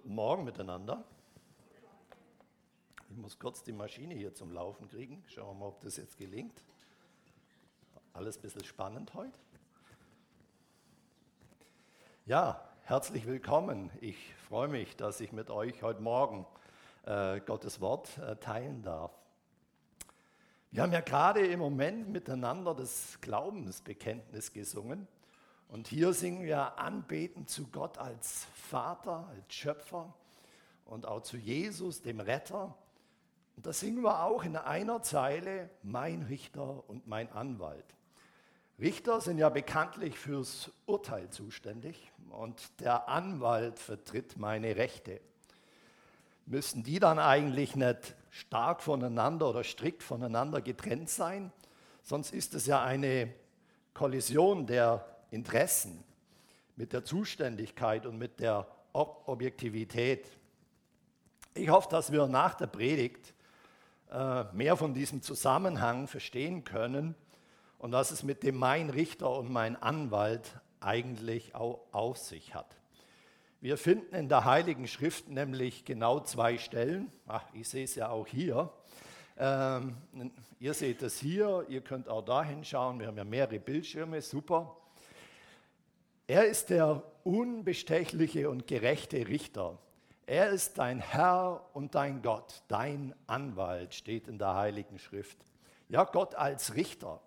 Guten Morgen miteinander. Ich muss kurz die Maschine hier zum Laufen kriegen. Schauen wir mal, ob das jetzt gelingt. Alles ein bisschen spannend heute. Ja, herzlich willkommen. Ich freue mich, dass ich mit euch heute Morgen äh, Gottes Wort äh, teilen darf. Wir haben ja gerade im Moment miteinander das Glaubensbekenntnis gesungen. Und hier singen wir Anbeten zu Gott als Vater, als Schöpfer und auch zu Jesus, dem Retter. Und da singen wir auch in einer Zeile, mein Richter und mein Anwalt. Richter sind ja bekanntlich fürs Urteil zuständig und der Anwalt vertritt meine Rechte. Müssen die dann eigentlich nicht stark voneinander oder strikt voneinander getrennt sein? Sonst ist es ja eine Kollision der Interessen, mit der Zuständigkeit und mit der Objektivität. Ich hoffe, dass wir nach der Predigt äh, mehr von diesem Zusammenhang verstehen können und dass es mit dem mein Richter und mein Anwalt eigentlich auch auf sich hat. Wir finden in der Heiligen Schrift nämlich genau zwei Stellen. Ach, ich sehe es ja auch hier. Ähm, ihr seht es hier, ihr könnt auch da hinschauen. Wir haben ja mehrere Bildschirme, super. Er ist der unbestechliche und gerechte Richter. Er ist dein Herr und dein Gott, dein Anwalt, steht in der Heiligen Schrift. Ja, Gott als Richter.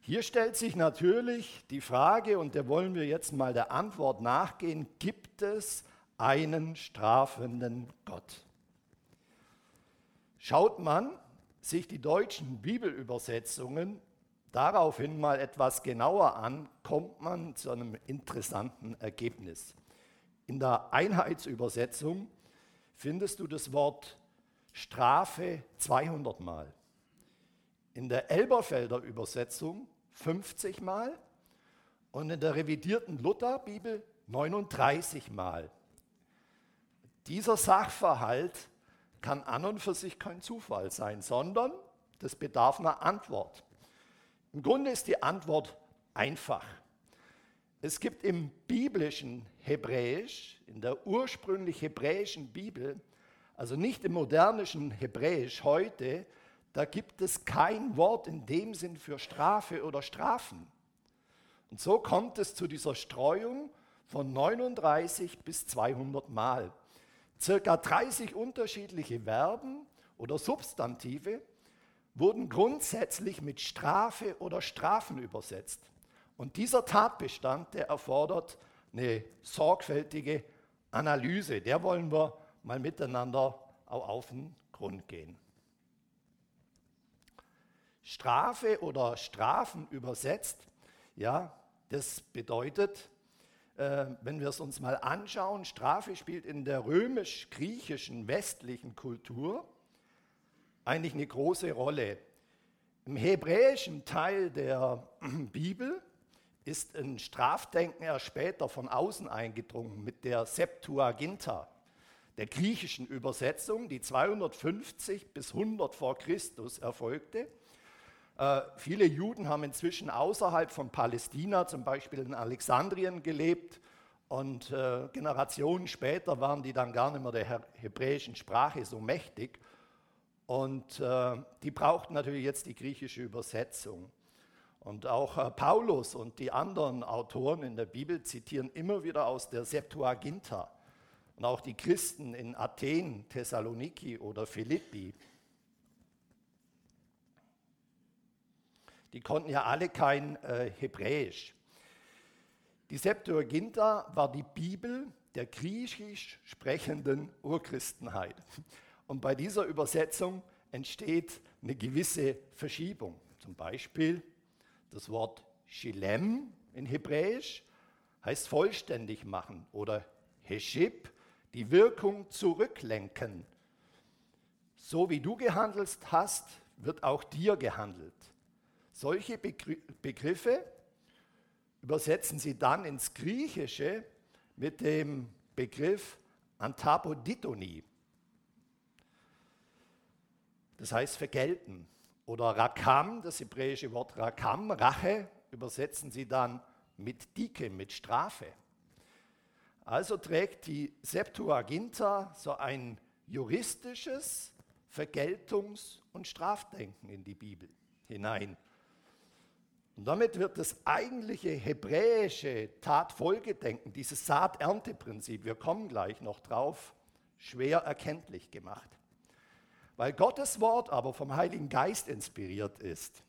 Hier stellt sich natürlich die Frage, und der wollen wir jetzt mal der Antwort nachgehen, gibt es einen strafenden Gott? Schaut man sich die deutschen Bibelübersetzungen daraufhin mal etwas genauer an, kommt man zu einem interessanten Ergebnis. In der Einheitsübersetzung findest du das Wort Strafe 200 Mal. In der Elberfelder Übersetzung 50 Mal und in der revidierten Lutherbibel 39 Mal. Dieser Sachverhalt kann an und für sich kein Zufall sein, sondern das bedarf einer Antwort. Im Grunde ist die Antwort einfach. Es gibt im biblischen Hebräisch, in der ursprünglich hebräischen Bibel, also nicht im modernischen Hebräisch heute, da gibt es kein Wort in dem Sinn für Strafe oder Strafen. Und so kommt es zu dieser Streuung von 39 bis 200 Mal. Circa 30 unterschiedliche Verben oder Substantive wurden grundsätzlich mit Strafe oder Strafen übersetzt. Und dieser Tatbestand, der erfordert eine sorgfältige Analyse. Der wollen wir mal miteinander auch auf den Grund gehen. Strafe oder Strafen übersetzt, ja, das bedeutet, äh, wenn wir es uns mal anschauen, Strafe spielt in der römisch-griechischen westlichen Kultur eigentlich eine große Rolle. Im hebräischen Teil der Bibel ist ein Strafdenken erst später von außen eingedrungen mit der Septuaginta, der griechischen Übersetzung, die 250 bis 100 vor Christus erfolgte. Äh, viele Juden haben inzwischen außerhalb von Palästina, zum Beispiel in Alexandrien, gelebt und äh, Generationen später waren die dann gar nicht mehr der hebräischen Sprache so mächtig und äh, die brauchten natürlich jetzt die griechische Übersetzung. Und auch äh, Paulus und die anderen Autoren in der Bibel zitieren immer wieder aus der Septuaginta. Und auch die Christen in Athen, Thessaloniki oder Philippi. Die konnten ja alle kein äh, Hebräisch. Die Septuaginta war die Bibel der griechisch sprechenden Urchristenheit. Und bei dieser Übersetzung entsteht eine gewisse Verschiebung. Zum Beispiel das Wort Shilem in Hebräisch heißt vollständig machen oder Heshib, die Wirkung zurücklenken. So wie du gehandelt hast, wird auch dir gehandelt. Solche Begriffe übersetzen sie dann ins Griechische mit dem Begriff Antapoditoni. Das heißt vergelten. Oder Rakam, das hebräische Wort Rakam, Rache, übersetzen sie dann mit Dike, mit Strafe. Also trägt die Septuaginta so ein juristisches Vergeltungs- und Strafdenken in die Bibel hinein. Und damit wird das eigentliche hebräische Tatfolgedenken, dieses Saat-Ernte-Prinzip, wir kommen gleich noch drauf, schwer erkenntlich gemacht. Weil Gottes Wort aber vom Heiligen Geist inspiriert ist,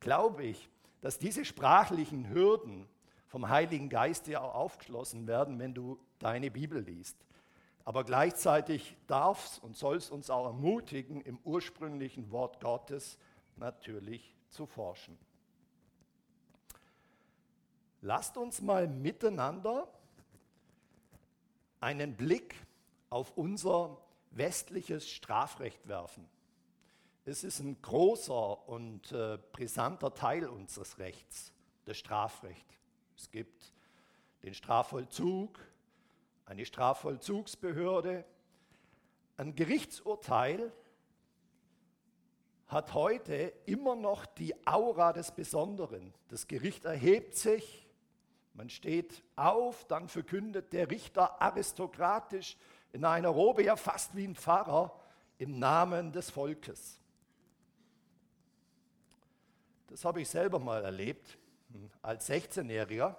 glaube ich, dass diese sprachlichen Hürden vom Heiligen Geist ja auch aufgeschlossen werden, wenn du deine Bibel liest. Aber gleichzeitig darf es und soll es uns auch ermutigen, im ursprünglichen Wort Gottes natürlich zu forschen. Lasst uns mal miteinander einen Blick auf unser westliches Strafrecht werfen. Es ist ein großer und äh, brisanter Teil unseres Rechts, das Strafrecht. Es gibt den Strafvollzug, eine Strafvollzugsbehörde. Ein Gerichtsurteil hat heute immer noch die Aura des Besonderen. Das Gericht erhebt sich, man steht auf, dann verkündet der Richter aristokratisch in einer Robe, ja fast wie ein Pfarrer, im Namen des Volkes. Das habe ich selber mal erlebt. Als 16-Jähriger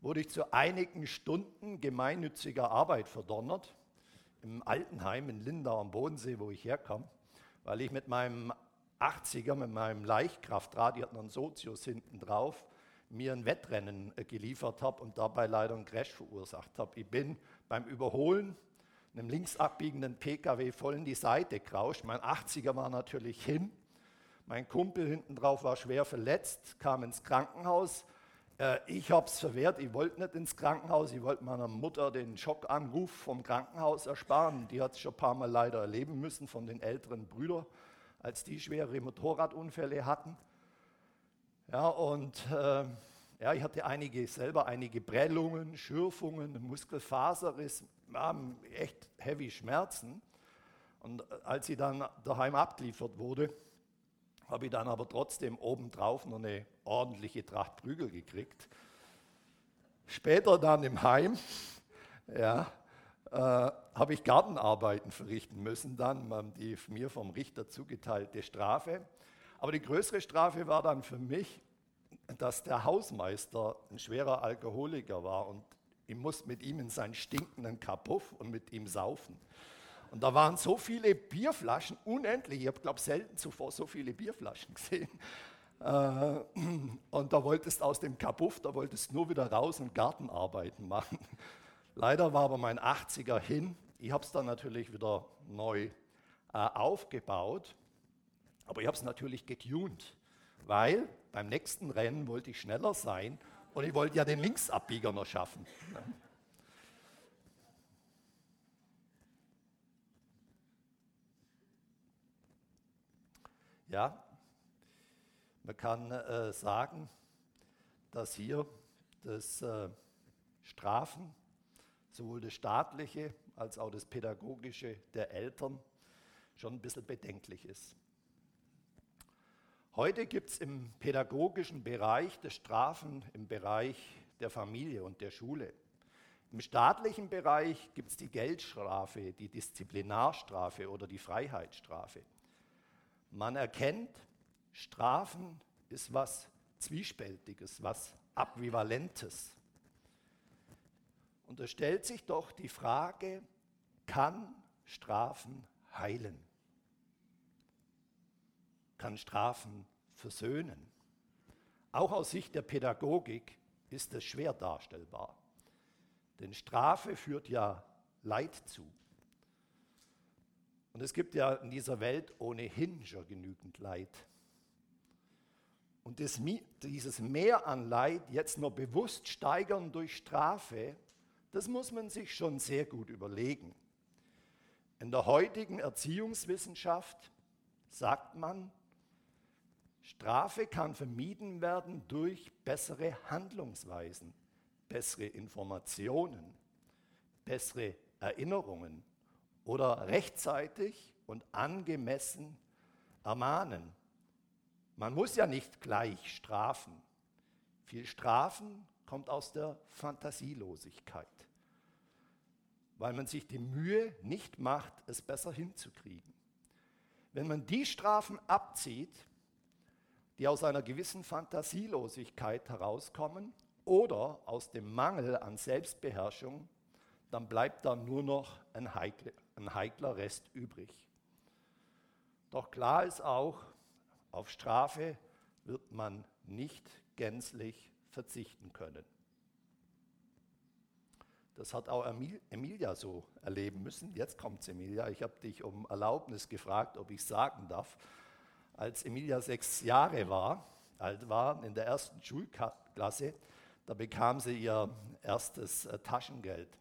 wurde ich zu einigen Stunden gemeinnütziger Arbeit verdonnert im Altenheim in Lindau am Bodensee, wo ich herkam, weil ich mit meinem 80er, mit meinem Leichtkraftrad, die hatten einen Sozius hinten drauf, mir ein Wettrennen geliefert habe und dabei leider einen Crash verursacht habe. Ich bin beim Überholen einem links abbiegenden Pkw voll in die Seite gerauscht. Mein 80er war natürlich hin. Mein Kumpel hinten drauf war schwer verletzt, kam ins Krankenhaus. Äh, ich habe es verwehrt, ich wollte nicht ins Krankenhaus. Ich wollte meiner Mutter den Schockanruf vom Krankenhaus ersparen. Die hat es schon ein paar Mal leider erleben müssen von den älteren Brüdern, als die schwere Motorradunfälle hatten. Ja, und äh, ja, ich hatte einige, selber einige Prellungen, Schürfungen, Muskelfaserriss, echt heavy Schmerzen. Und als sie dann daheim abgeliefert wurde, habe ich dann aber trotzdem obendrauf noch eine ordentliche Tracht Prügel gekriegt. Später dann im Heim, ja, äh, habe ich Gartenarbeiten verrichten müssen, dann die mir vom Richter zugeteilte Strafe. Aber die größere Strafe war dann für mich, dass der Hausmeister ein schwerer Alkoholiker war und ich musste mit ihm in seinen stinkenden Kapuff und mit ihm saufen. Und da waren so viele Bierflaschen, unendlich. Ich habe, glaube selten zuvor so viele Bierflaschen gesehen. Äh, und da wolltest aus dem Kapuff, da wolltest nur wieder raus und Gartenarbeiten machen. Leider war aber mein 80er hin. Ich habe es dann natürlich wieder neu äh, aufgebaut. Aber ich habe es natürlich getuned, weil beim nächsten Rennen wollte ich schneller sein und ich wollte ja den Linksabbieger noch schaffen. Ja, man kann äh, sagen, dass hier das äh, Strafen, sowohl das staatliche als auch das pädagogische der Eltern, schon ein bisschen bedenklich ist. Heute gibt es im pädagogischen Bereich das Strafen im Bereich der Familie und der Schule. Im staatlichen Bereich gibt es die Geldstrafe, die Disziplinarstrafe oder die Freiheitsstrafe. Man erkennt, Strafen ist was Zwiespältiges, was Ambivalentes. Und da stellt sich doch die Frage, kann Strafen heilen? Kann Strafen versöhnen. Auch aus Sicht der Pädagogik ist es schwer darstellbar. Denn Strafe führt ja Leid zu. Und es gibt ja in dieser Welt ohnehin schon genügend Leid. Und das, dieses Mehr an Leid jetzt nur bewusst steigern durch Strafe, das muss man sich schon sehr gut überlegen. In der heutigen Erziehungswissenschaft sagt man, Strafe kann vermieden werden durch bessere Handlungsweisen, bessere Informationen, bessere Erinnerungen oder rechtzeitig und angemessen ermahnen. Man muss ja nicht gleich strafen. Viel Strafen kommt aus der Fantasielosigkeit, weil man sich die Mühe nicht macht, es besser hinzukriegen. Wenn man die Strafen abzieht, die aus einer gewissen Fantasielosigkeit herauskommen oder aus dem Mangel an Selbstbeherrschung, dann bleibt da nur noch ein heikler, ein heikler Rest übrig. Doch klar ist auch, auf Strafe wird man nicht gänzlich verzichten können. Das hat auch Emilia so erleben müssen. Jetzt kommt Emilia. Ich habe dich um Erlaubnis gefragt, ob ich sagen darf. Als Emilia sechs Jahre war, alt war, in der ersten Schulklasse, da bekam sie ihr erstes äh, Taschengeld.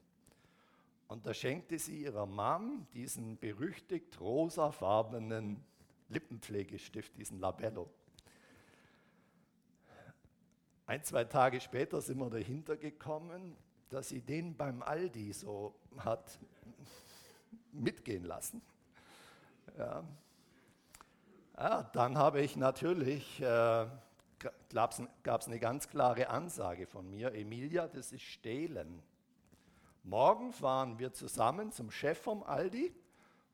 Und da schenkte sie ihrer Mom diesen berüchtigt rosafarbenen Lippenpflegestift, diesen Labello. Ein, zwei Tage später sind wir dahinter gekommen, dass sie den beim Aldi so hat mitgehen lassen. Ja. Ja, dann habe ich natürlich, äh, gab es eine ganz klare Ansage von mir, Emilia, das ist Stehlen. Morgen fahren wir zusammen zum Chef vom Aldi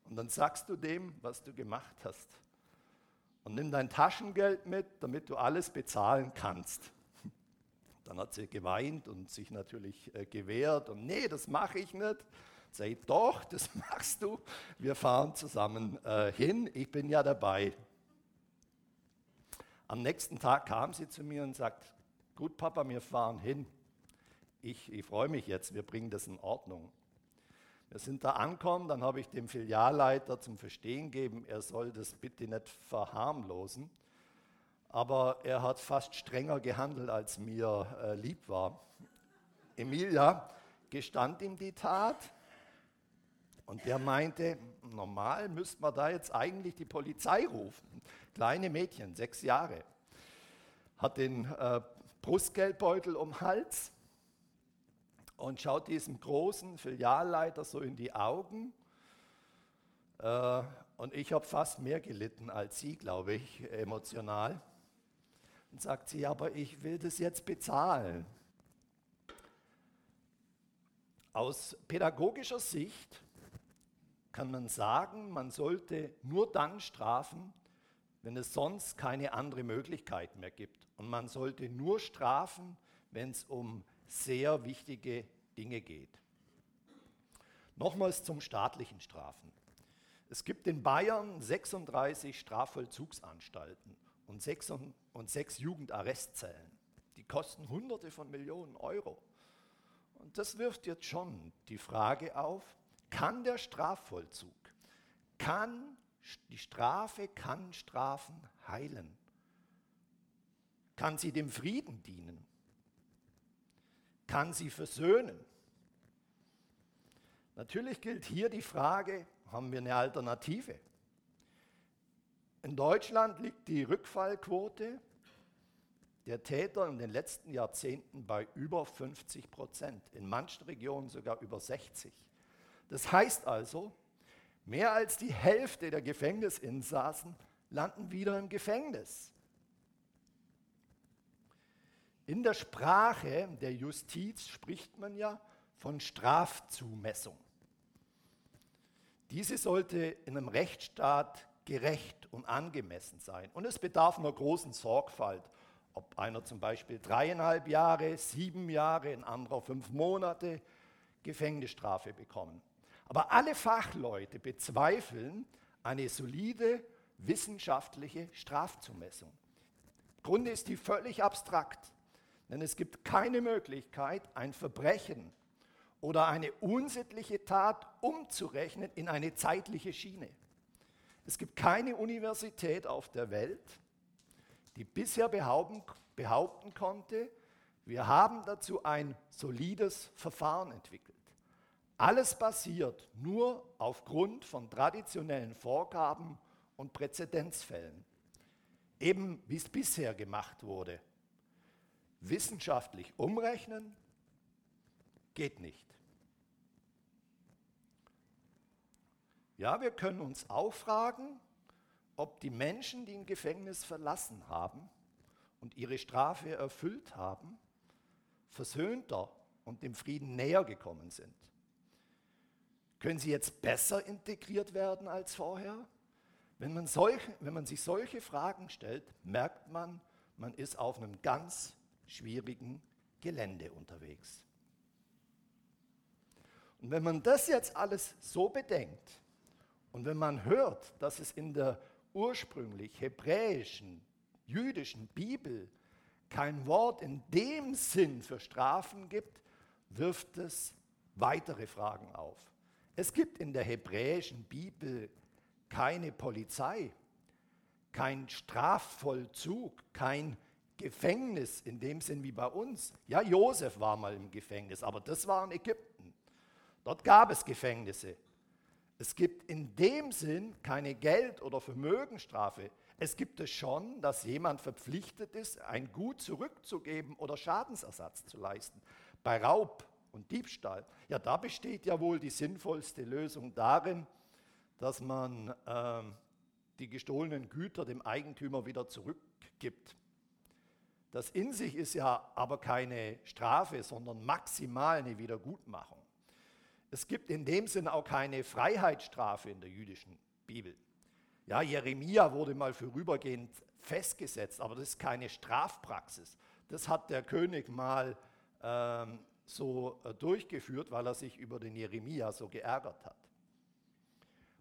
und dann sagst du dem, was du gemacht hast. Und nimm dein Taschengeld mit, damit du alles bezahlen kannst. Dann hat sie geweint und sich natürlich äh, gewehrt und nee, das mache ich nicht. Ich, doch, das machst du. Wir fahren zusammen äh, hin, ich bin ja dabei. Am nächsten Tag kam sie zu mir und sagt, gut Papa, wir fahren hin. Ich, ich freue mich jetzt, wir bringen das in Ordnung. Wir sind da angekommen, dann habe ich dem Filialleiter zum Verstehen gegeben, er soll das bitte nicht verharmlosen aber er hat fast strenger gehandelt, als mir äh, lieb war. Emilia gestand ihm die Tat und der meinte, normal müsste man da jetzt eigentlich die Polizei rufen. Kleine Mädchen, sechs Jahre, hat den äh, Brustgeldbeutel um Hals und schaut diesem großen Filialleiter so in die Augen. Äh, und ich habe fast mehr gelitten als sie, glaube ich, emotional. Und sagt sie, aber ich will das jetzt bezahlen. Aus pädagogischer Sicht kann man sagen, man sollte nur dann strafen, wenn es sonst keine andere Möglichkeit mehr gibt. Und man sollte nur strafen, wenn es um sehr wichtige Dinge geht. Nochmals zum staatlichen Strafen. Es gibt in Bayern 36 Strafvollzugsanstalten und sechs, und sechs Jugendarrestzellen. Die kosten Hunderte von Millionen Euro. Und das wirft jetzt schon die Frage auf, kann der Strafvollzug, kann die Strafe, kann Strafen heilen? Kann sie dem Frieden dienen? Kann sie versöhnen? Natürlich gilt hier die Frage, haben wir eine Alternative? In Deutschland liegt die Rückfallquote der Täter in den letzten Jahrzehnten bei über 50 Prozent, in manchen Regionen sogar über 60. Das heißt also, mehr als die Hälfte der Gefängnisinsassen landen wieder im Gefängnis. In der Sprache der Justiz spricht man ja von Strafzumessung. Diese sollte in einem Rechtsstaat gerecht und angemessen sein. Und es bedarf einer großen Sorgfalt, ob einer zum Beispiel dreieinhalb Jahre, sieben Jahre, ein anderer fünf Monate Gefängnisstrafe bekommen. Aber alle Fachleute bezweifeln eine solide wissenschaftliche Strafzumessung. Im Grunde ist die völlig abstrakt, denn es gibt keine Möglichkeit, ein Verbrechen oder eine unsittliche Tat umzurechnen in eine zeitliche Schiene. Es gibt keine Universität auf der Welt, die bisher behaupten, behaupten konnte, wir haben dazu ein solides Verfahren entwickelt. Alles basiert nur aufgrund von traditionellen Vorgaben und Präzedenzfällen. Eben wie es bisher gemacht wurde. Wissenschaftlich umrechnen geht nicht. Ja, wir können uns auch fragen, ob die Menschen, die ein Gefängnis verlassen haben und ihre Strafe erfüllt haben, versöhnter und dem Frieden näher gekommen sind. Können sie jetzt besser integriert werden als vorher? Wenn man, solche, wenn man sich solche Fragen stellt, merkt man, man ist auf einem ganz schwierigen Gelände unterwegs. Und wenn man das jetzt alles so bedenkt und wenn man hört, dass es in der ursprünglich hebräischen, jüdischen Bibel kein Wort in dem Sinn für Strafen gibt, wirft es weitere Fragen auf. Es gibt in der hebräischen Bibel keine Polizei, kein Strafvollzug, kein Gefängnis in dem Sinn wie bei uns. Ja, Josef war mal im Gefängnis, aber das war in Ägypten. Dort gab es Gefängnisse. Es gibt in dem Sinn keine Geld- oder Vermögenstrafe. Es gibt es schon, dass jemand verpflichtet ist, ein Gut zurückzugeben oder Schadensersatz zu leisten. Bei Raub und Diebstahl, ja, da besteht ja wohl die sinnvollste Lösung darin, dass man äh, die gestohlenen Güter dem Eigentümer wieder zurückgibt. Das in sich ist ja aber keine Strafe, sondern maximal eine Wiedergutmachung. Es gibt in dem Sinn auch keine Freiheitsstrafe in der jüdischen Bibel. Ja, Jeremia wurde mal vorübergehend festgesetzt, aber das ist keine Strafpraxis. Das hat der König mal ähm, so äh, durchgeführt, weil er sich über den Jeremia so geärgert hat.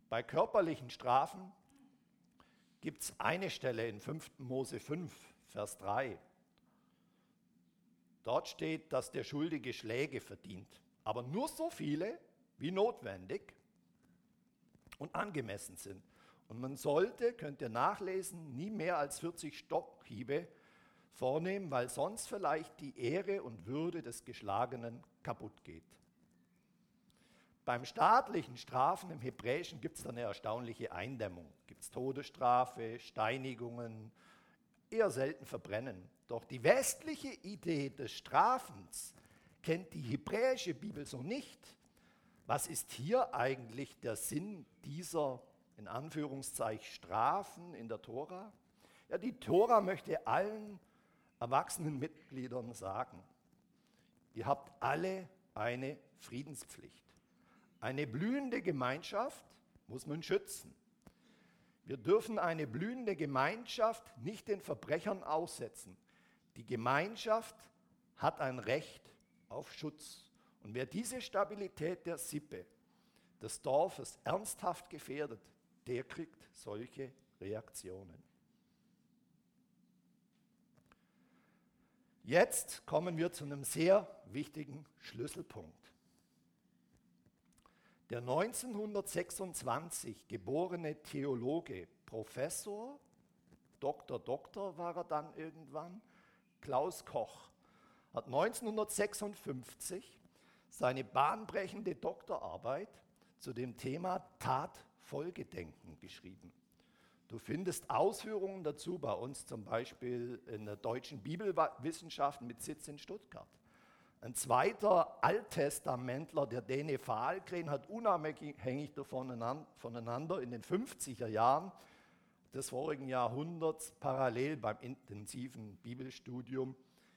Bei körperlichen Strafen gibt es eine Stelle in 5. Mose 5, Vers 3. Dort steht, dass der Schuldige Schläge verdient, aber nur so viele, wie notwendig und angemessen sind. Und man sollte, könnt ihr nachlesen, nie mehr als 40 Stockhiebe vornehmen, weil sonst vielleicht die Ehre und Würde des Geschlagenen kaputt geht. Beim staatlichen Strafen im Hebräischen gibt es dann eine erstaunliche Eindämmung. Gibt es Todesstrafe, Steinigungen, eher selten Verbrennen. Doch die westliche Idee des Strafens kennt die hebräische Bibel so nicht. Was ist hier eigentlich der Sinn dieser in Anführungszeichen Strafen in der Tora? Ja, die Tora möchte allen erwachsenen Mitgliedern sagen, ihr habt alle eine Friedenspflicht. Eine blühende Gemeinschaft muss man schützen. Wir dürfen eine blühende Gemeinschaft nicht den Verbrechern aussetzen. Die Gemeinschaft hat ein Recht auf Schutz. Und wer diese Stabilität der Sippe des Dorfes ernsthaft gefährdet, der kriegt solche Reaktionen. Jetzt kommen wir zu einem sehr wichtigen Schlüsselpunkt. Der 1926 geborene Theologe, Professor, Doktor, Doktor war er dann irgendwann, Klaus Koch, hat 1956 seine bahnbrechende Doktorarbeit zu dem Thema Tatfolgedenken geschrieben. Du findest Ausführungen dazu bei uns zum Beispiel in der deutschen Bibelwissenschaft mit Sitz in Stuttgart. Ein zweiter Alttestamentler, der Dene Fahlgren, hat unabhängig voneinander in den 50er Jahren des vorigen Jahrhunderts parallel beim intensiven Bibelstudium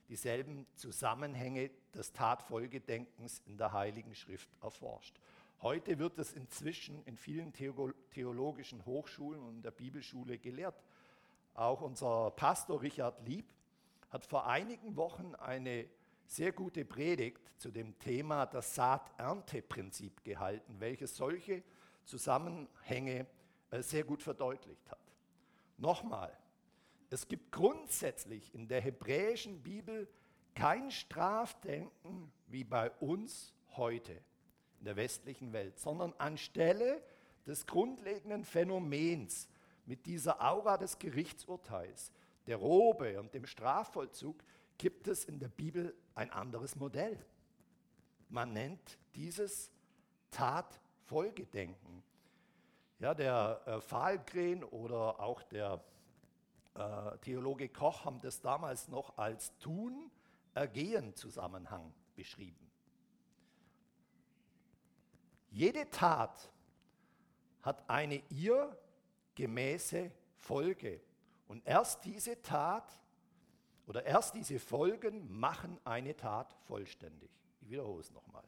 dieselben Zusammenhänge des Tatfolgedenkens in der Heiligen Schrift erforscht. Heute wird es inzwischen in vielen theologischen Hochschulen und der Bibelschule gelehrt. Auch unser Pastor Richard Lieb hat vor einigen Wochen eine sehr gute Predigt zu dem Thema das Saat-Ernte-Prinzip gehalten, welches solche Zusammenhänge äh, sehr gut verdeutlicht hat. Nochmal, es gibt grundsätzlich in der hebräischen Bibel kein Strafdenken wie bei uns heute in der westlichen Welt, sondern anstelle des grundlegenden Phänomens mit dieser Aura des Gerichtsurteils, der Robe und dem Strafvollzug gibt es in der Bibel ein anderes Modell. Man nennt dieses Tatfolgedenken. Ja, der äh, Fahlgren oder auch der äh, Theologe Koch haben das damals noch als Tun-Ergehen-Zusammenhang beschrieben. Jede Tat hat eine ihr gemäße Folge. Und erst diese Tat oder erst diese Folgen machen eine Tat vollständig. Ich wiederhole es nochmal.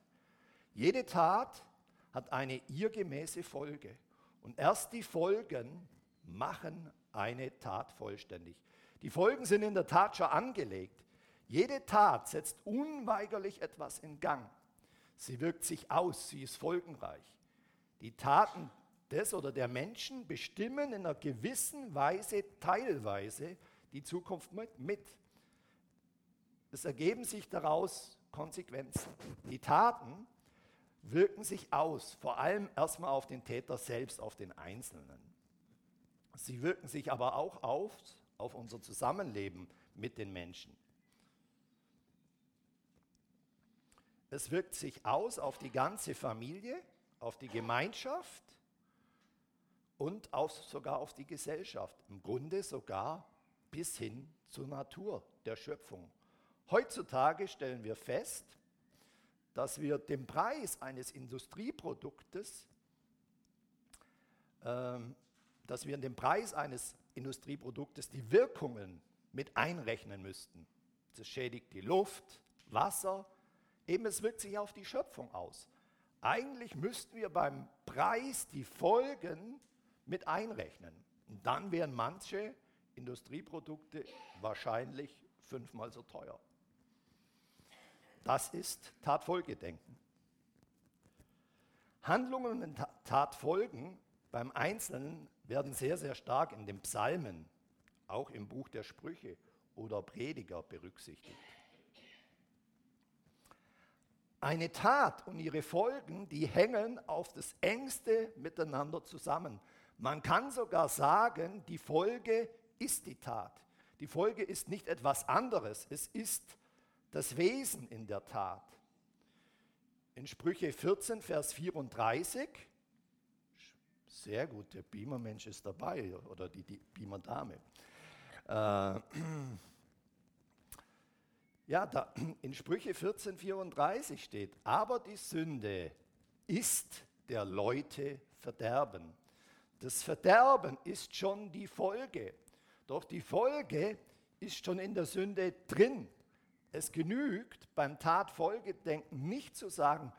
Jede Tat hat eine ihr gemäße Folge. Und erst die Folgen machen eine Tat vollständig. Die Folgen sind in der Tat schon angelegt. Jede Tat setzt unweigerlich etwas in Gang. Sie wirkt sich aus, sie ist folgenreich. Die Taten des oder der Menschen bestimmen in einer gewissen Weise teilweise die Zukunft mit. Es ergeben sich daraus Konsequenzen. Die Taten wirken sich aus, vor allem erstmal auf den Täter selbst, auf den Einzelnen. Sie wirken sich aber auch auf, auf unser Zusammenleben mit den Menschen. Es wirkt sich aus auf die ganze Familie, auf die Gemeinschaft und auf, sogar auf die Gesellschaft. Im Grunde sogar bis hin zur Natur der Schöpfung. Heutzutage stellen wir fest, dass wir den Preis eines Industrieproduktes, ähm, dass wir in den Preis eines Industrieproduktes die Wirkungen mit einrechnen müssten. Das schädigt die Luft, Wasser, eben es wirkt sich auf die Schöpfung aus. Eigentlich müssten wir beim Preis die Folgen mit einrechnen. Und dann wären manche Industrieprodukte wahrscheinlich fünfmal so teuer. Das ist Tatfolgedenken. Handlungen und Tatfolgen beim Einzelnen werden sehr, sehr stark in den Psalmen, auch im Buch der Sprüche oder Prediger berücksichtigt. Eine Tat und ihre Folgen, die hängen auf das engste miteinander zusammen. Man kann sogar sagen, die Folge ist die Tat. Die Folge ist nicht etwas anderes, es ist das Wesen in der Tat. In Sprüche 14, Vers 34, sehr gut, der Beamer-Mensch ist dabei oder die, die Beamer-Dame. Äh, ja, da, in Sprüche 14, 34 steht, aber die Sünde ist der Leute Verderben. Das Verderben ist schon die Folge. Doch die Folge ist schon in der Sünde drin. Es genügt beim Tatfolgedenken nicht zu sagen,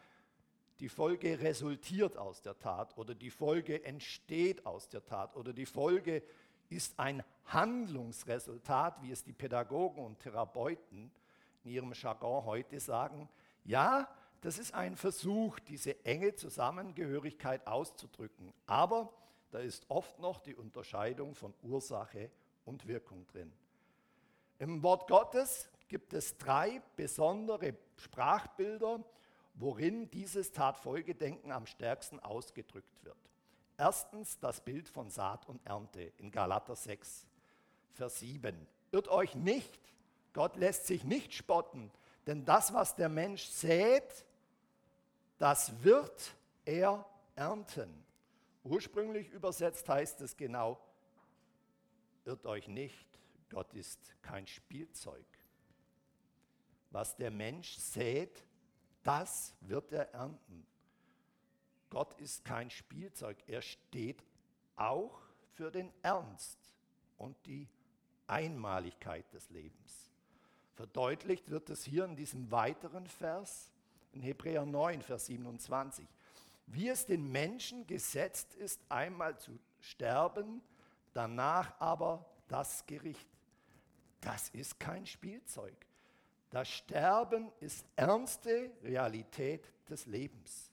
die Folge resultiert aus der Tat oder die Folge entsteht aus der Tat oder die Folge ist ein Handlungsresultat, wie es die Pädagogen und Therapeuten in ihrem Jargon heute sagen. Ja, das ist ein Versuch, diese enge Zusammengehörigkeit auszudrücken. Aber da ist oft noch die Unterscheidung von Ursache und Wirkung drin. Im Wort Gottes gibt es drei besondere Sprachbilder, worin dieses Tatfolgedenken am stärksten ausgedrückt wird. Erstens das Bild von Saat und Ernte in Galater 6, Vers 7. Irrt euch nicht, Gott lässt sich nicht spotten, denn das, was der Mensch sät, das wird er ernten. Ursprünglich übersetzt heißt es genau, irrt euch nicht, Gott ist kein Spielzeug. Was der Mensch sät, das wird er ernten. Gott ist kein Spielzeug, er steht auch für den Ernst und die Einmaligkeit des Lebens. Verdeutlicht wird es hier in diesem weiteren Vers, in Hebräer 9, Vers 27. Wie es den Menschen gesetzt ist, einmal zu sterben, danach aber das Gericht. Das ist kein Spielzeug. Das Sterben ist ernste Realität des Lebens.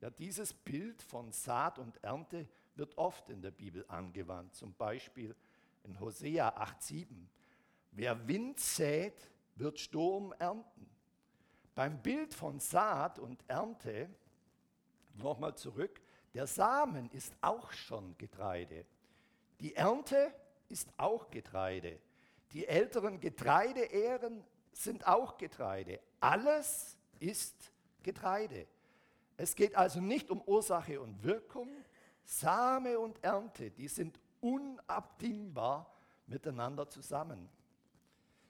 Ja, dieses Bild von Saat und Ernte wird oft in der Bibel angewandt, zum Beispiel in Hosea 8,7. Wer Wind sät, wird Sturm ernten. Beim Bild von Saat und Ernte, nochmal zurück, der Samen ist auch schon Getreide. Die Ernte ist auch Getreide. Die älteren Getreideähren sind auch Getreide. Alles ist Getreide. Es geht also nicht um Ursache und Wirkung. Same und Ernte, die sind unabdingbar miteinander zusammen.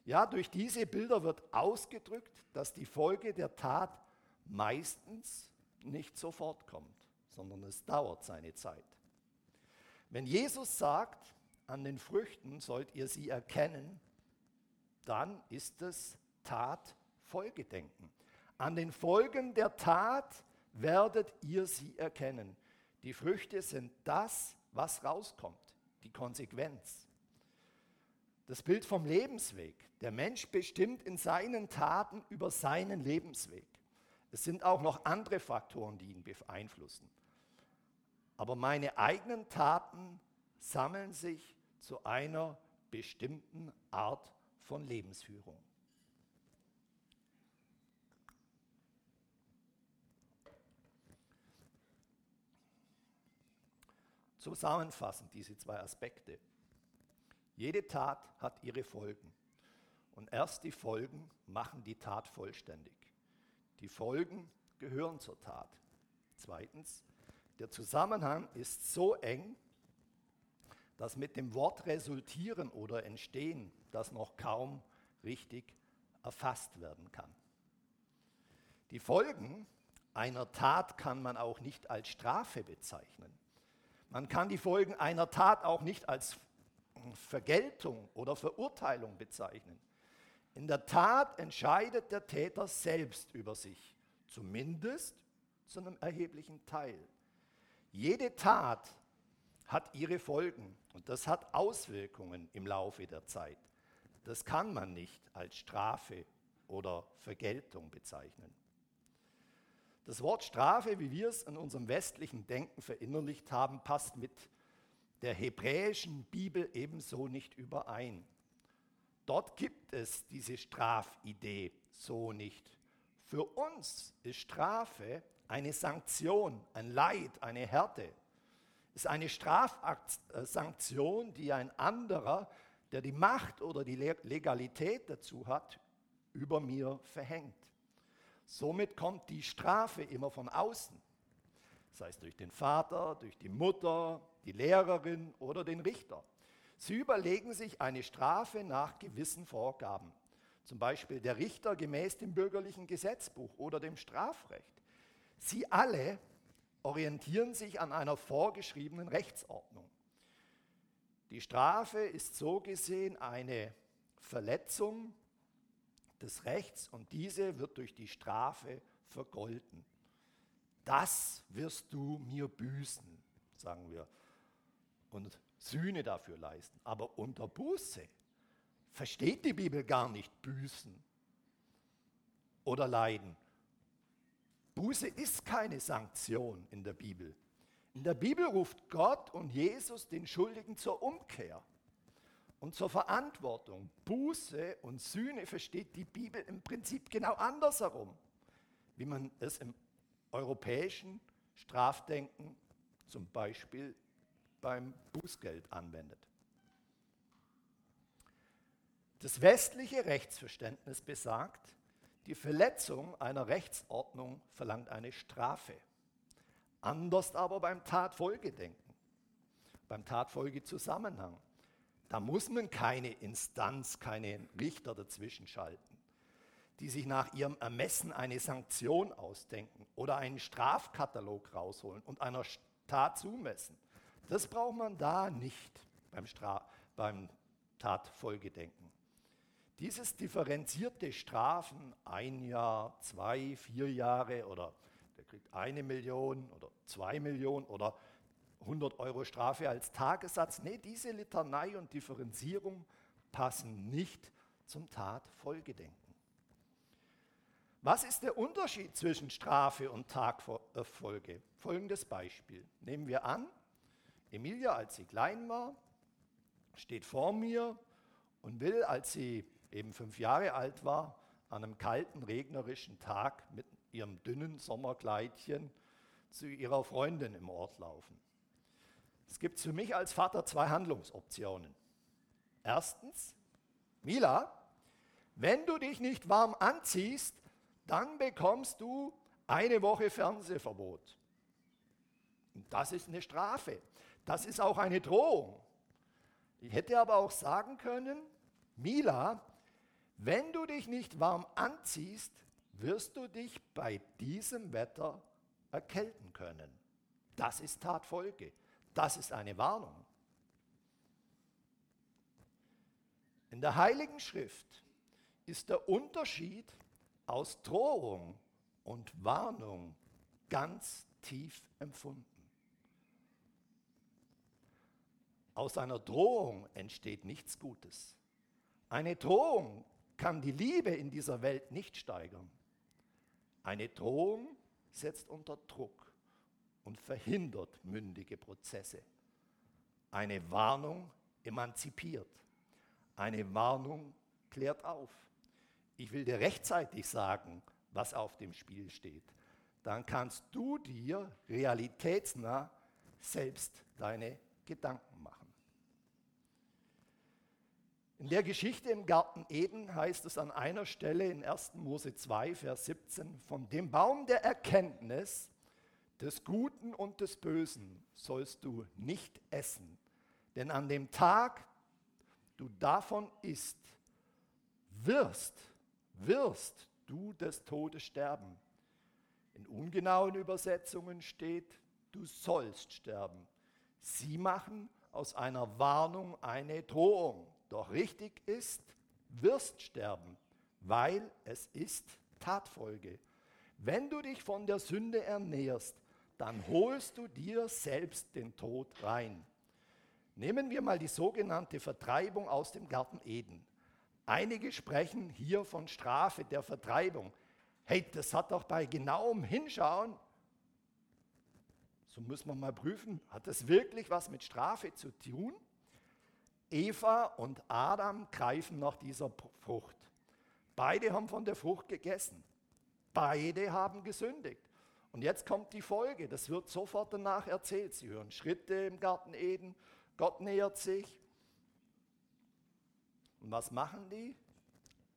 Ja, durch diese Bilder wird ausgedrückt, dass die Folge der Tat meistens nicht sofort kommt, sondern es dauert seine Zeit. Wenn Jesus sagt, an den Früchten sollt ihr sie erkennen, dann ist es Tatfolgedenken. An den Folgen der Tat werdet ihr sie erkennen. Die Früchte sind das, was rauskommt, die Konsequenz. Das Bild vom Lebensweg. Der Mensch bestimmt in seinen Taten über seinen Lebensweg. Es sind auch noch andere Faktoren, die ihn beeinflussen. Aber meine eigenen Taten sammeln sich zu einer bestimmten Art von Lebensführung. Zusammenfassend diese zwei Aspekte. Jede Tat hat ihre Folgen. Und erst die Folgen machen die Tat vollständig. Die Folgen gehören zur Tat. Zweitens, der Zusammenhang ist so eng, dass mit dem Wort resultieren oder entstehen das noch kaum richtig erfasst werden kann. Die Folgen einer Tat kann man auch nicht als Strafe bezeichnen. Man kann die Folgen einer Tat auch nicht als Vergeltung oder Verurteilung bezeichnen. In der Tat entscheidet der Täter selbst über sich, zumindest zu einem erheblichen Teil. Jede Tat hat ihre Folgen und das hat Auswirkungen im Laufe der Zeit. Das kann man nicht als Strafe oder Vergeltung bezeichnen. Das Wort Strafe, wie wir es in unserem westlichen Denken verinnerlicht haben, passt mit der hebräischen Bibel ebenso nicht überein. Dort gibt es diese Strafidee so nicht. Für uns ist Strafe eine Sanktion, ein Leid, eine Härte. Es ist eine Strafsanktion, die ein anderer, der die Macht oder die Legalität dazu hat, über mir verhängt. Somit kommt die Strafe immer von außen. Sei es durch den Vater, durch die Mutter, die Lehrerin oder den Richter. Sie überlegen sich eine Strafe nach gewissen Vorgaben. Zum Beispiel der Richter gemäß dem bürgerlichen Gesetzbuch oder dem Strafrecht. Sie alle orientieren sich an einer vorgeschriebenen Rechtsordnung. Die Strafe ist so gesehen eine Verletzung des Rechts und diese wird durch die Strafe vergolten. Das wirst du mir büßen, sagen wir, und Sühne dafür leisten. Aber unter Buße versteht die Bibel gar nicht büßen oder leiden. Buße ist keine Sanktion in der Bibel. In der Bibel ruft Gott und Jesus den Schuldigen zur Umkehr und zur Verantwortung. Buße und Sühne versteht die Bibel im Prinzip genau andersherum, wie man es im europäischen Strafdenken zum Beispiel beim Bußgeld anwendet. Das westliche Rechtsverständnis besagt, die Verletzung einer Rechtsordnung verlangt eine Strafe. Anders aber beim Tatfolgedenken, beim Tatfolgezusammenhang. Da muss man keine Instanz, keinen Richter dazwischen schalten, die sich nach ihrem Ermessen eine Sanktion ausdenken oder einen Strafkatalog rausholen und einer Tat zumessen. Das braucht man da nicht beim, Stra beim Tatfolgedenken. Dieses differenzierte Strafen, ein Jahr, zwei, vier Jahre oder der kriegt eine Million oder zwei Millionen oder 100 Euro Strafe als Tagessatz. Nee, diese Litanei und Differenzierung passen nicht zum Tatfolgedenken. Was ist der Unterschied zwischen Strafe und Tagfolge? Folgendes Beispiel. Nehmen wir an, Emilia, als sie klein war, steht vor mir und will, als sie eben fünf Jahre alt war, an einem kalten, regnerischen Tag mit ihrem dünnen Sommerkleidchen zu ihrer Freundin im Ort laufen. Es gibt für mich als Vater zwei Handlungsoptionen. Erstens, Mila, wenn du dich nicht warm anziehst, dann bekommst du eine Woche Fernsehverbot. Und das ist eine Strafe. Das ist auch eine Drohung. Ich hätte aber auch sagen können, Mila, wenn du dich nicht warm anziehst, wirst du dich bei diesem Wetter erkälten können. Das ist Tatfolge. Das ist eine Warnung. In der Heiligen Schrift ist der Unterschied aus Drohung und Warnung ganz tief empfunden. Aus einer Drohung entsteht nichts Gutes. Eine Drohung kann die Liebe in dieser Welt nicht steigern. Eine Drohung setzt unter Druck und verhindert mündige Prozesse. Eine Warnung emanzipiert. Eine Warnung klärt auf. Ich will dir rechtzeitig sagen, was auf dem Spiel steht. Dann kannst du dir realitätsnah selbst deine Gedanken machen. In der Geschichte im Garten Eden heißt es an einer Stelle in 1. Mose 2, Vers 17, von dem Baum der Erkenntnis des Guten und des Bösen sollst du nicht essen, denn an dem Tag, du davon isst, wirst, wirst du des Todes sterben. In ungenauen Übersetzungen steht, du sollst sterben. Sie machen aus einer Warnung eine Drohung. Doch richtig ist, wirst sterben, weil es ist Tatfolge. Wenn du dich von der Sünde ernährst, dann holst du dir selbst den Tod rein. Nehmen wir mal die sogenannte Vertreibung aus dem Garten Eden. Einige sprechen hier von Strafe der Vertreibung. Hey, das hat doch bei genauem Hinschauen, so muss man mal prüfen, hat das wirklich was mit Strafe zu tun? Eva und Adam greifen nach dieser Frucht. Beide haben von der Frucht gegessen. Beide haben gesündigt. Und jetzt kommt die Folge, das wird sofort danach erzählt. Sie hören Schritte im Garten Eden, Gott nähert sich. Und was machen die?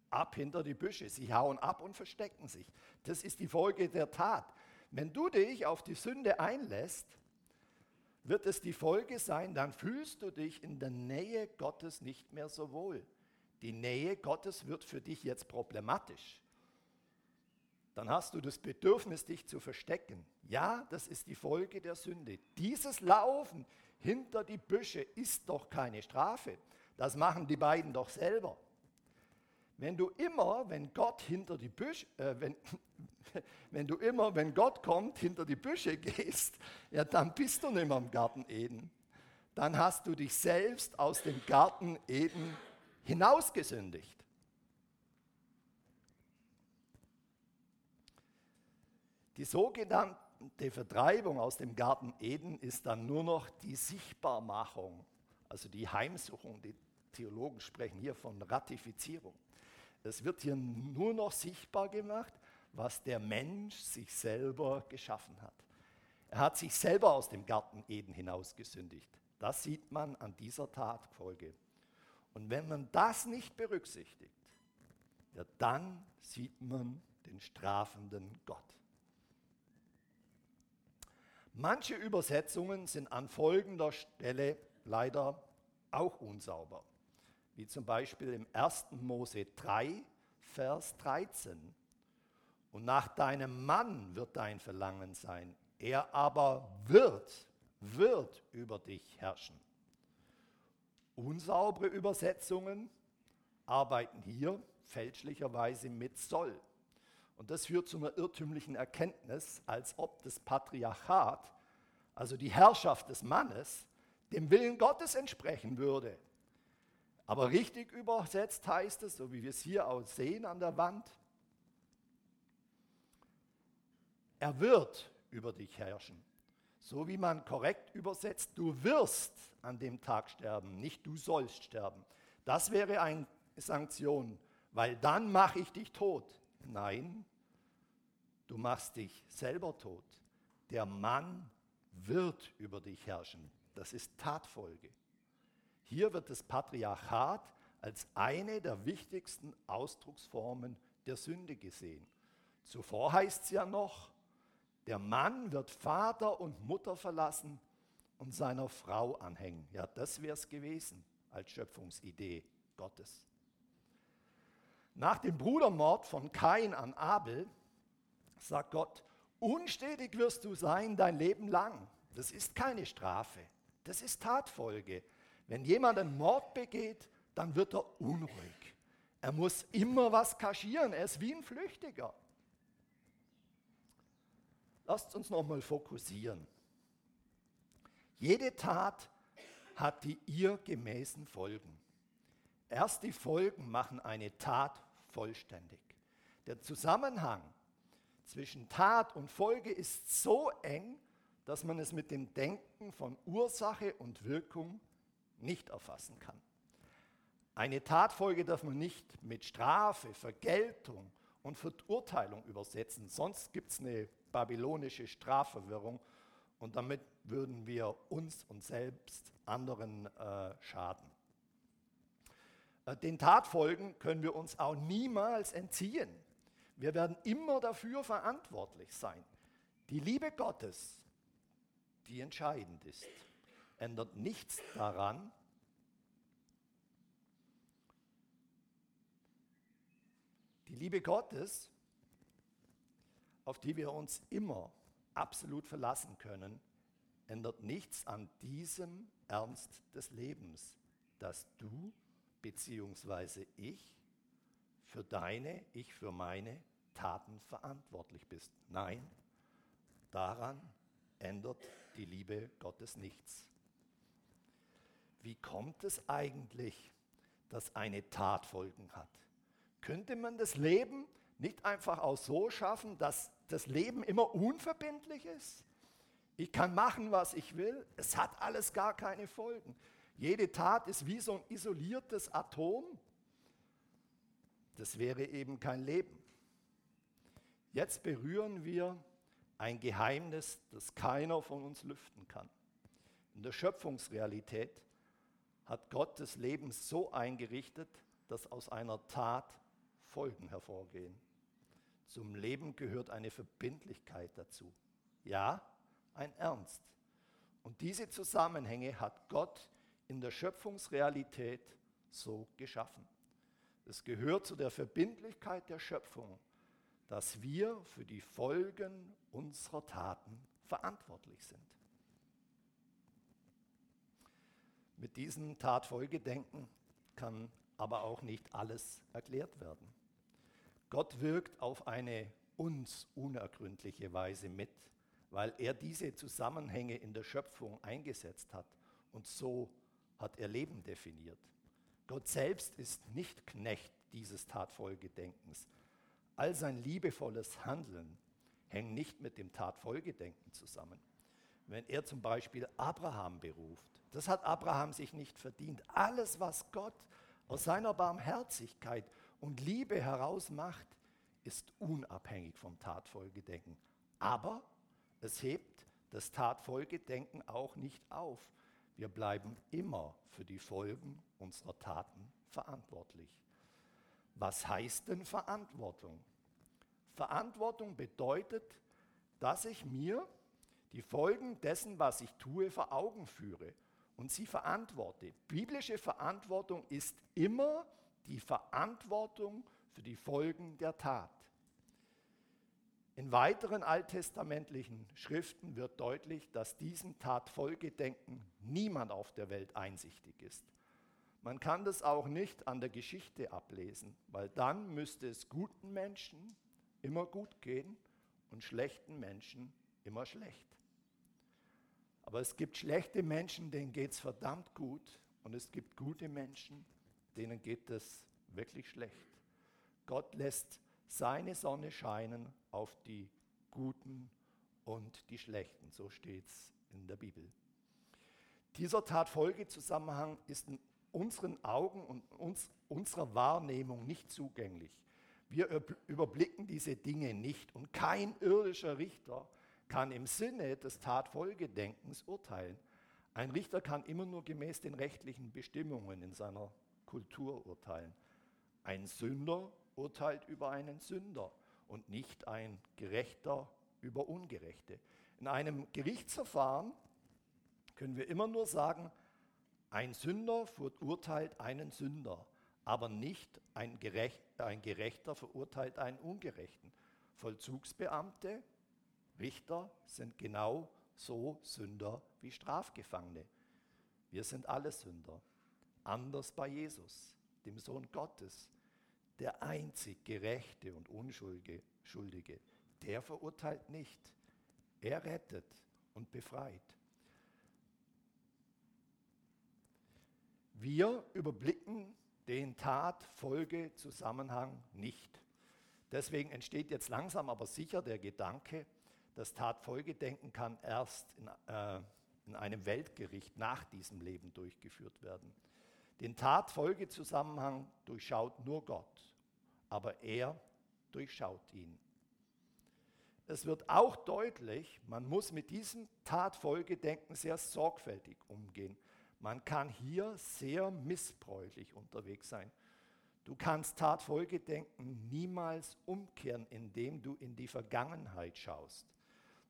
Ab hinter die Büsche. Sie hauen ab und verstecken sich. Das ist die Folge der Tat. Wenn du dich auf die Sünde einlässt, wird es die Folge sein, dann fühlst du dich in der Nähe Gottes nicht mehr so wohl. Die Nähe Gottes wird für dich jetzt problematisch. Dann hast du das Bedürfnis, dich zu verstecken. Ja, das ist die Folge der Sünde. Dieses Laufen hinter die Büsche ist doch keine Strafe. Das machen die beiden doch selber. Wenn du immer, wenn Gott hinter die Büsche, äh, wenn, wenn du immer, wenn Gott kommt, hinter die Büsche gehst, ja, dann bist du nicht mehr im Garten Eden. Dann hast du dich selbst aus dem Garten Eden hinausgesündigt. Die sogenannte Vertreibung aus dem Garten Eden ist dann nur noch die Sichtbarmachung, also die Heimsuchung. Die Theologen sprechen hier von Ratifizierung. Es wird hier nur noch sichtbar gemacht, was der Mensch sich selber geschaffen hat. Er hat sich selber aus dem Garten Eden hinausgesündigt. Das sieht man an dieser Tatfolge. Und wenn man das nicht berücksichtigt, ja, dann sieht man den strafenden Gott. Manche Übersetzungen sind an folgender Stelle leider auch unsauber, wie zum Beispiel im 1. Mose 3, Vers 13. Und nach deinem Mann wird dein Verlangen sein. Er aber wird, wird über dich herrschen. Unsaubere Übersetzungen arbeiten hier fälschlicherweise mit soll. Und das führt zu einer irrtümlichen Erkenntnis, als ob das Patriarchat, also die Herrschaft des Mannes, dem Willen Gottes entsprechen würde. Aber richtig übersetzt heißt es, so wie wir es hier auch sehen an der Wand, Er wird über dich herrschen. So wie man korrekt übersetzt, du wirst an dem Tag sterben, nicht du sollst sterben. Das wäre eine Sanktion, weil dann mache ich dich tot. Nein, du machst dich selber tot. Der Mann wird über dich herrschen. Das ist Tatfolge. Hier wird das Patriarchat als eine der wichtigsten Ausdrucksformen der Sünde gesehen. Zuvor heißt es ja noch, der Mann wird Vater und Mutter verlassen und seiner Frau anhängen. Ja, das wäre es gewesen als Schöpfungsidee Gottes. Nach dem Brudermord von Kain an Abel sagt Gott, unstetig wirst du sein dein Leben lang. Das ist keine Strafe, das ist Tatfolge. Wenn jemand einen Mord begeht, dann wird er unruhig. Er muss immer was kaschieren. Er ist wie ein Flüchtiger. Lasst uns nochmal fokussieren. Jede Tat hat die ihr gemäßen Folgen. Erst die Folgen machen eine Tat vollständig. Der Zusammenhang zwischen Tat und Folge ist so eng, dass man es mit dem Denken von Ursache und Wirkung nicht erfassen kann. Eine Tatfolge darf man nicht mit Strafe, Vergeltung und Verurteilung übersetzen, sonst gibt es eine babylonische Strafverwirrung und damit würden wir uns und selbst anderen äh, schaden. Äh, den Tatfolgen können wir uns auch niemals entziehen. Wir werden immer dafür verantwortlich sein. Die Liebe Gottes, die entscheidend ist, ändert nichts daran, Die Liebe Gottes, auf die wir uns immer absolut verlassen können, ändert nichts an diesem Ernst des Lebens, dass du bzw. ich für deine, ich für meine Taten verantwortlich bist. Nein, daran ändert die Liebe Gottes nichts. Wie kommt es eigentlich, dass eine Tat Folgen hat? Könnte man das Leben nicht einfach auch so schaffen, dass das Leben immer unverbindlich ist? Ich kann machen, was ich will. Es hat alles gar keine Folgen. Jede Tat ist wie so ein isoliertes Atom. Das wäre eben kein Leben. Jetzt berühren wir ein Geheimnis, das keiner von uns lüften kann. In der Schöpfungsrealität hat Gott das Leben so eingerichtet, dass aus einer Tat Folgen hervorgehen. Zum Leben gehört eine Verbindlichkeit dazu. Ja, ein Ernst. Und diese Zusammenhänge hat Gott in der Schöpfungsrealität so geschaffen. Es gehört zu der Verbindlichkeit der Schöpfung, dass wir für die Folgen unserer Taten verantwortlich sind. Mit diesem Tatfolgedenken kann aber auch nicht alles erklärt werden. Gott wirkt auf eine uns unergründliche Weise mit, weil er diese Zusammenhänge in der Schöpfung eingesetzt hat und so hat er Leben definiert. Gott selbst ist nicht Knecht dieses Tatfolgedenkens. All sein liebevolles Handeln hängt nicht mit dem Tatfolgedenken zusammen. Wenn er zum Beispiel Abraham beruft, das hat Abraham sich nicht verdient. Alles, was Gott aus seiner Barmherzigkeit und Liebe heraus macht, ist unabhängig vom Tatfolgedenken. Aber es hebt das Tatfolgedenken auch nicht auf. Wir bleiben immer für die Folgen unserer Taten verantwortlich. Was heißt denn Verantwortung? Verantwortung bedeutet, dass ich mir die Folgen dessen, was ich tue, vor Augen führe und sie verantworte. Biblische Verantwortung ist immer die Verantwortung für die Folgen der Tat. In weiteren alttestamentlichen Schriften wird deutlich, dass diesem Tatfolgedenken niemand auf der Welt einsichtig ist. Man kann das auch nicht an der Geschichte ablesen, weil dann müsste es guten Menschen immer gut gehen und schlechten Menschen immer schlecht. Aber es gibt schlechte Menschen, denen geht es verdammt gut und es gibt gute Menschen, denen geht es wirklich schlecht. Gott lässt seine Sonne scheinen auf die Guten und die Schlechten. So steht es in der Bibel. Dieser Tatfolgezusammenhang ist in unseren Augen und uns, unserer Wahrnehmung nicht zugänglich. Wir überblicken diese Dinge nicht und kein irdischer Richter kann im Sinne des Tatfolgedenkens urteilen. Ein Richter kann immer nur gemäß den rechtlichen Bestimmungen in seiner Kultur urteilen. Ein Sünder urteilt über einen Sünder und nicht ein Gerechter über Ungerechte. In einem Gerichtsverfahren können wir immer nur sagen, ein Sünder verurteilt einen Sünder, aber nicht ein, Gerecht, ein Gerechter verurteilt einen Ungerechten. Vollzugsbeamte, Richter sind genau so Sünder wie Strafgefangene. Wir sind alle Sünder. anders bei Jesus, dem Sohn Gottes, der einzig Gerechte und Unschuldige. Der verurteilt nicht, er rettet und befreit. Wir überblicken den Tat-Folge-Zusammenhang nicht. Deswegen entsteht jetzt langsam aber sicher der Gedanke, das Tat-Folgedenken kann erst in, äh, in einem Weltgericht nach diesem Leben durchgeführt werden. Den Tat-Folge-Zusammenhang durchschaut nur Gott, aber er durchschaut ihn. Es wird auch deutlich, man muss mit diesem Tatfolgedenken sehr sorgfältig umgehen. Man kann hier sehr missbräuchlich unterwegs sein. Du kannst Tatfolgedenken niemals umkehren, indem du in die Vergangenheit schaust.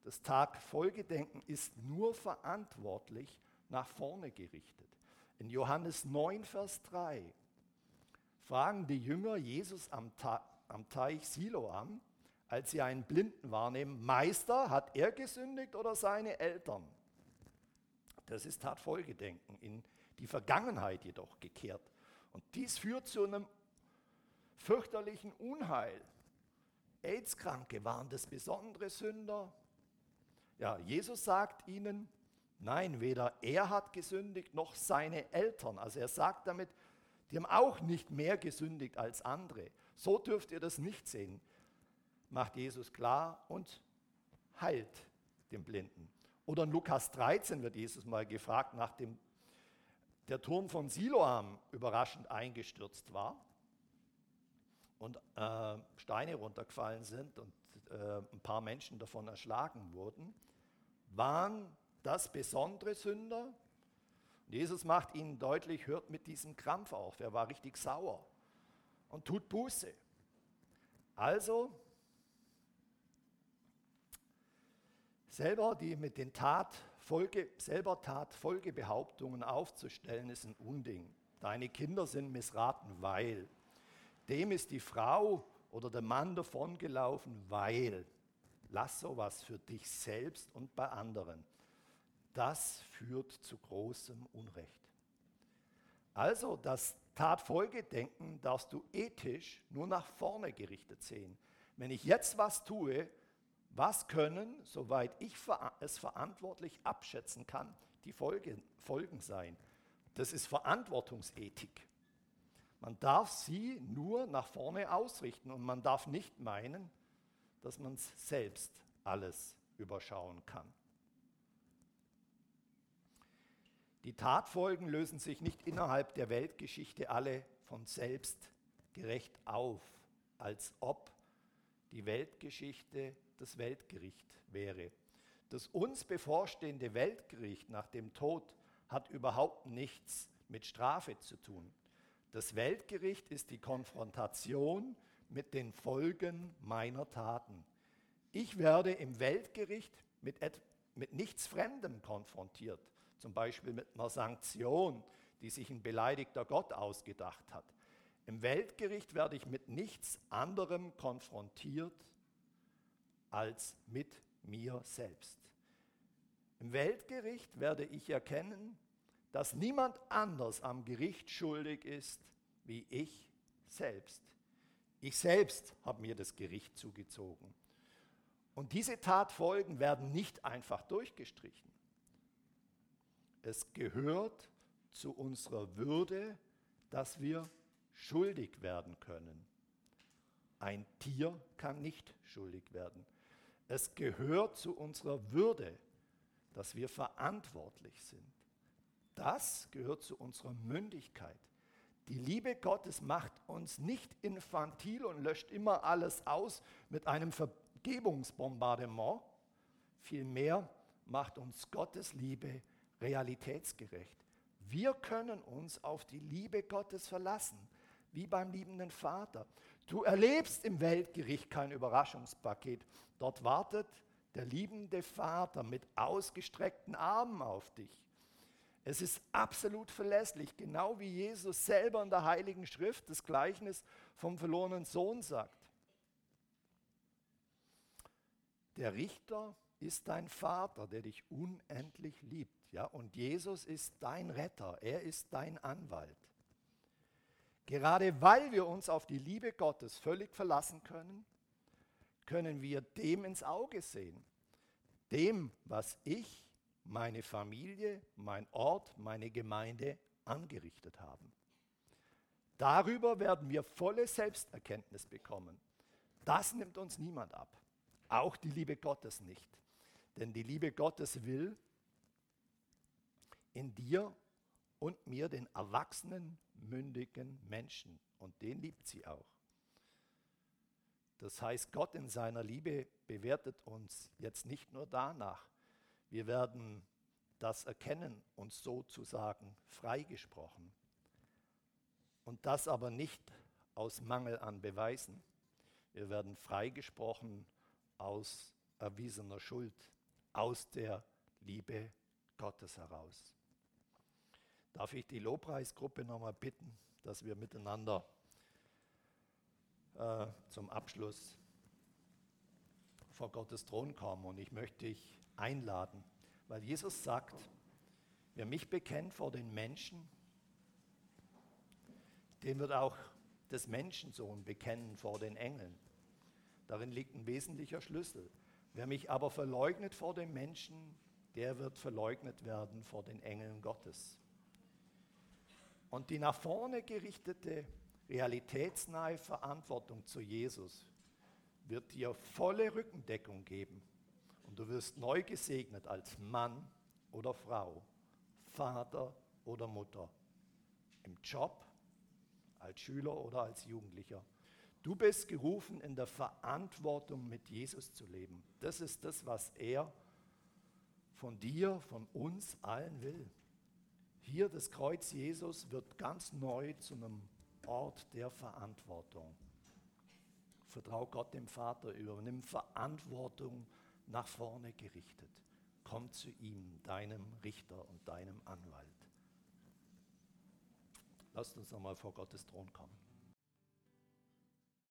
Das Tatfolgedenken ist nur verantwortlich nach vorne gerichtet. In Johannes 9, Vers 3 fragen die Jünger Jesus am, am Teich Siloam, als sie einen Blinden wahrnehmen, Meister, hat er gesündigt oder seine Eltern? Das ist Tatfolgedenken, in die Vergangenheit jedoch gekehrt. Und dies führt zu einem fürchterlichen Unheil. AIDS-Kranke waren das besondere Sünder. Ja, Jesus sagt ihnen, nein, weder er hat gesündigt noch seine Eltern. Also er sagt damit, die haben auch nicht mehr gesündigt als andere. So dürft ihr das nicht sehen macht Jesus klar und heilt den Blinden. Oder in Lukas 13 wird Jesus mal gefragt, nachdem der Turm von Siloam überraschend eingestürzt war und äh, Steine runtergefallen sind und äh, ein paar Menschen davon erschlagen wurden, waren das besondere Sünder? Und Jesus macht ihnen deutlich, hört mit diesem Krampf auf. Er war richtig sauer und tut Buße. Also Selber die mit den Tatfolge, selber Tatfolgebehauptungen aufzustellen, ist ein Unding. Deine Kinder sind missraten, weil. Dem ist die Frau oder der Mann davongelaufen, weil. Lass sowas für dich selbst und bei anderen. Das führt zu großem Unrecht. Also das Tatfolgedenken darfst du ethisch nur nach vorne gerichtet sehen. Wenn ich jetzt was tue, was können, soweit ich es verantwortlich abschätzen kann, die Folgen, Folgen sein? Das ist Verantwortungsethik. Man darf sie nur nach vorne ausrichten und man darf nicht meinen, dass man es selbst alles überschauen kann. Die Tatfolgen lösen sich nicht innerhalb der Weltgeschichte alle von selbst gerecht auf, als ob die Weltgeschichte das Weltgericht wäre. Das uns bevorstehende Weltgericht nach dem Tod hat überhaupt nichts mit Strafe zu tun. Das Weltgericht ist die Konfrontation mit den Folgen meiner Taten. Ich werde im Weltgericht mit, mit nichts Fremdem konfrontiert, zum Beispiel mit einer Sanktion, die sich ein beleidigter Gott ausgedacht hat. Im Weltgericht werde ich mit nichts anderem konfrontiert als mit mir selbst. Im Weltgericht werde ich erkennen, dass niemand anders am Gericht schuldig ist wie ich selbst. Ich selbst habe mir das Gericht zugezogen. Und diese Tatfolgen werden nicht einfach durchgestrichen. Es gehört zu unserer Würde, dass wir schuldig werden können. Ein Tier kann nicht schuldig werden. Es gehört zu unserer Würde, dass wir verantwortlich sind. Das gehört zu unserer Mündigkeit. Die Liebe Gottes macht uns nicht infantil und löscht immer alles aus mit einem Vergebungsbombardement. Vielmehr macht uns Gottes Liebe realitätsgerecht. Wir können uns auf die Liebe Gottes verlassen wie beim liebenden Vater. Du erlebst im Weltgericht kein Überraschungspaket. Dort wartet der liebende Vater mit ausgestreckten Armen auf dich. Es ist absolut verlässlich, genau wie Jesus selber in der Heiligen Schrift das Gleichnis vom verlorenen Sohn sagt. Der Richter ist dein Vater, der dich unendlich liebt. Ja? Und Jesus ist dein Retter, er ist dein Anwalt. Gerade weil wir uns auf die Liebe Gottes völlig verlassen können, können wir dem ins Auge sehen. Dem, was ich, meine Familie, mein Ort, meine Gemeinde angerichtet haben. Darüber werden wir volle Selbsterkenntnis bekommen. Das nimmt uns niemand ab. Auch die Liebe Gottes nicht. Denn die Liebe Gottes will in dir und mir den erwachsenen, mündigen Menschen. Und den liebt sie auch. Das heißt, Gott in seiner Liebe bewertet uns jetzt nicht nur danach. Wir werden das erkennen und sozusagen freigesprochen. Und das aber nicht aus Mangel an Beweisen. Wir werden freigesprochen aus erwiesener Schuld, aus der Liebe Gottes heraus. Darf ich die Lobpreisgruppe nochmal bitten, dass wir miteinander äh, zum Abschluss vor Gottes Thron kommen. Und ich möchte dich einladen, weil Jesus sagt, wer mich bekennt vor den Menschen, den wird auch des Menschensohn bekennen vor den Engeln. Darin liegt ein wesentlicher Schlüssel. Wer mich aber verleugnet vor den Menschen, der wird verleugnet werden vor den Engeln Gottes. Und die nach vorne gerichtete, realitätsnahe Verantwortung zu Jesus wird dir volle Rückendeckung geben. Und du wirst neu gesegnet als Mann oder Frau, Vater oder Mutter, im Job, als Schüler oder als Jugendlicher. Du bist gerufen, in der Verantwortung mit Jesus zu leben. Das ist das, was er von dir, von uns allen will. Hier das Kreuz Jesus wird ganz neu zu einem Ort der Verantwortung. Vertrau Gott dem Vater über, nimm Verantwortung nach vorne gerichtet. Komm zu ihm, deinem Richter und deinem Anwalt. Lasst uns nochmal vor Gottes Thron kommen.